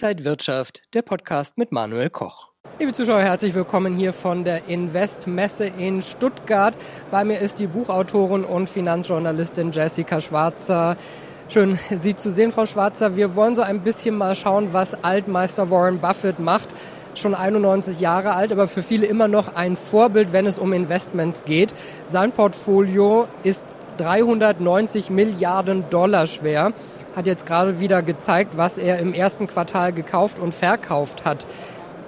Inside Wirtschaft, der Podcast mit Manuel Koch. Liebe Zuschauer, herzlich willkommen hier von der Investmesse in Stuttgart. Bei mir ist die Buchautorin und Finanzjournalistin Jessica Schwarzer. Schön, Sie zu sehen, Frau Schwarzer. Wir wollen so ein bisschen mal schauen, was Altmeister Warren Buffett macht. Schon 91 Jahre alt, aber für viele immer noch ein Vorbild, wenn es um Investments geht. Sein Portfolio ist 390 Milliarden Dollar schwer hat jetzt gerade wieder gezeigt, was er im ersten Quartal gekauft und verkauft hat.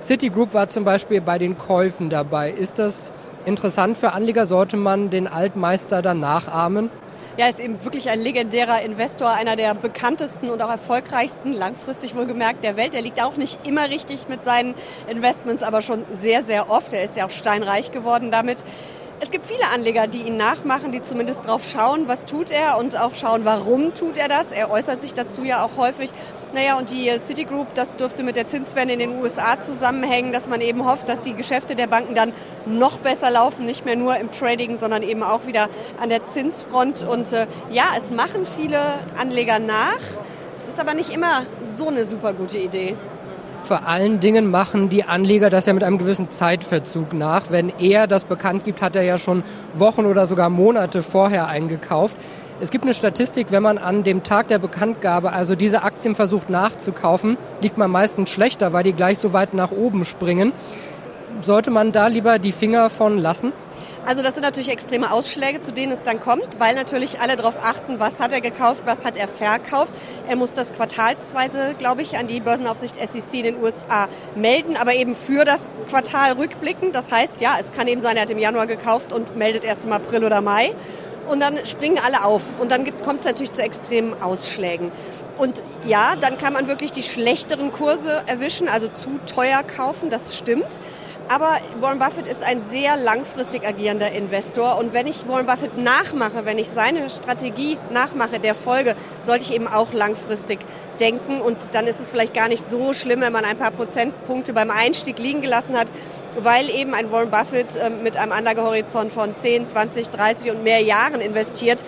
Citigroup war zum Beispiel bei den Käufen dabei. Ist das interessant für Anleger? Sollte man den Altmeister dann nachahmen? Ja, ist eben wirklich ein legendärer Investor, einer der bekanntesten und auch erfolgreichsten, langfristig wohlgemerkt, der Welt. Er liegt auch nicht immer richtig mit seinen Investments, aber schon sehr, sehr oft. Er ist ja auch steinreich geworden damit. Es gibt viele Anleger, die ihn nachmachen, die zumindest drauf schauen, was tut er und auch schauen, warum tut er das. Er äußert sich dazu ja auch häufig. Naja, und die Citigroup, das dürfte mit der Zinswende in den USA zusammenhängen, dass man eben hofft, dass die Geschäfte der Banken dann noch besser laufen, nicht mehr nur im Trading, sondern eben auch wieder an der Zinsfront. Und äh, ja, es machen viele Anleger nach. Es ist aber nicht immer so eine super gute Idee. Vor allen Dingen machen die Anleger das ja mit einem gewissen Zeitverzug nach. Wenn er das bekannt gibt, hat er ja schon Wochen oder sogar Monate vorher eingekauft. Es gibt eine Statistik, wenn man an dem Tag der Bekanntgabe also diese Aktien versucht nachzukaufen, liegt man meistens schlechter, weil die gleich so weit nach oben springen. Sollte man da lieber die Finger von lassen? Also das sind natürlich extreme Ausschläge, zu denen es dann kommt, weil natürlich alle darauf achten, was hat er gekauft, was hat er verkauft. Er muss das quartalsweise, glaube ich, an die Börsenaufsicht SEC in den USA melden, aber eben für das Quartal rückblickend. Das heißt, ja, es kann eben sein, er hat im Januar gekauft und meldet erst im April oder Mai. Und dann springen alle auf. Und dann kommt es natürlich zu extremen Ausschlägen. Und ja, dann kann man wirklich die schlechteren Kurse erwischen, also zu teuer kaufen, das stimmt. Aber Warren Buffett ist ein sehr langfristig agierender Investor. Und wenn ich Warren Buffett nachmache, wenn ich seine Strategie nachmache, der Folge, sollte ich eben auch langfristig denken. Und dann ist es vielleicht gar nicht so schlimm, wenn man ein paar Prozentpunkte beim Einstieg liegen gelassen hat, weil eben ein Warren Buffett ähm, mit einem Anlagehorizont von 10, 20, 30 und mehr Jahren investiert.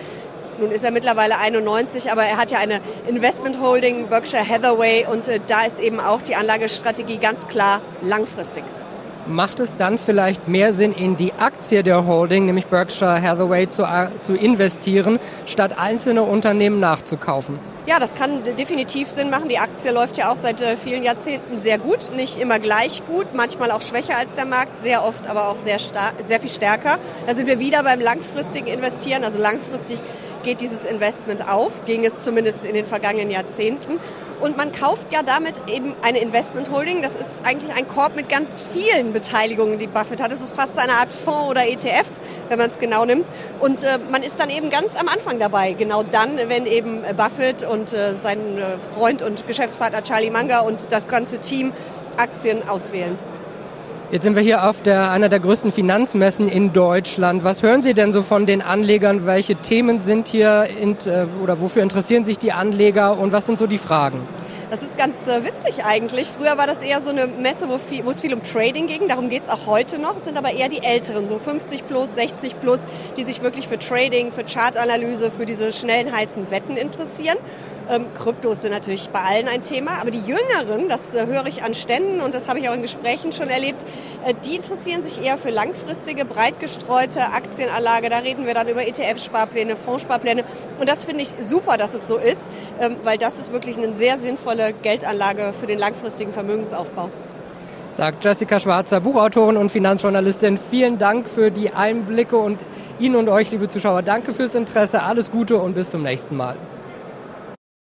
Nun ist er mittlerweile 91, aber er hat ja eine Investment Holding, Berkshire Hathaway, und äh, da ist eben auch die Anlagestrategie ganz klar langfristig macht es dann vielleicht mehr Sinn, in die Aktie der Holding, nämlich Berkshire Hathaway, zu, äh, zu investieren, statt einzelne Unternehmen nachzukaufen? Ja, das kann definitiv Sinn machen. Die Aktie läuft ja auch seit äh, vielen Jahrzehnten sehr gut, nicht immer gleich gut, manchmal auch schwächer als der Markt, sehr oft aber auch sehr, sehr viel stärker. Da sind wir wieder beim langfristigen Investieren. Also langfristig geht dieses Investment auf, ging es zumindest in den vergangenen Jahrzehnten. Und man kauft ja damit eben eine Investment Holding. Das ist eigentlich ein Korb mit ganz vielen Beteiligungen, die Buffett hat. Das ist fast eine Art Fonds oder ETF, wenn man es genau nimmt. Und äh, man ist dann eben ganz am Anfang dabei. Genau dann, wenn eben Buffett und äh, sein äh, Freund und Geschäftspartner Charlie Munger und das ganze Team Aktien auswählen. Jetzt sind wir hier auf der, einer der größten Finanzmessen in Deutschland. Was hören Sie denn so von den Anlegern? Welche Themen sind hier in, äh, oder wofür interessieren sich die Anleger und was sind so die Fragen? Das ist ganz äh, witzig eigentlich. Früher war das eher so eine Messe, wo, viel, wo es viel um Trading ging. Darum geht es auch heute noch. Es sind aber eher die Älteren, so 50 plus, 60 plus, die sich wirklich für Trading, für Chartanalyse, für diese schnellen, heißen Wetten interessieren. Ähm, Kryptos sind natürlich bei allen ein Thema, aber die Jüngeren, das äh, höre ich an Ständen und das habe ich auch in Gesprächen schon erlebt, äh, die interessieren sich eher für langfristige, breit gestreute Aktienanlage. Da reden wir dann über ETF-Sparpläne, Fondssparpläne und das finde ich super, dass es so ist, ähm, weil das ist wirklich eine sehr sinnvolle Geldanlage für den langfristigen Vermögensaufbau sagt Jessica Schwarzer, Buchautorin und Finanzjournalistin. Vielen Dank für die Einblicke und Ihnen und euch, liebe Zuschauer, danke fürs Interesse, alles Gute und bis zum nächsten Mal.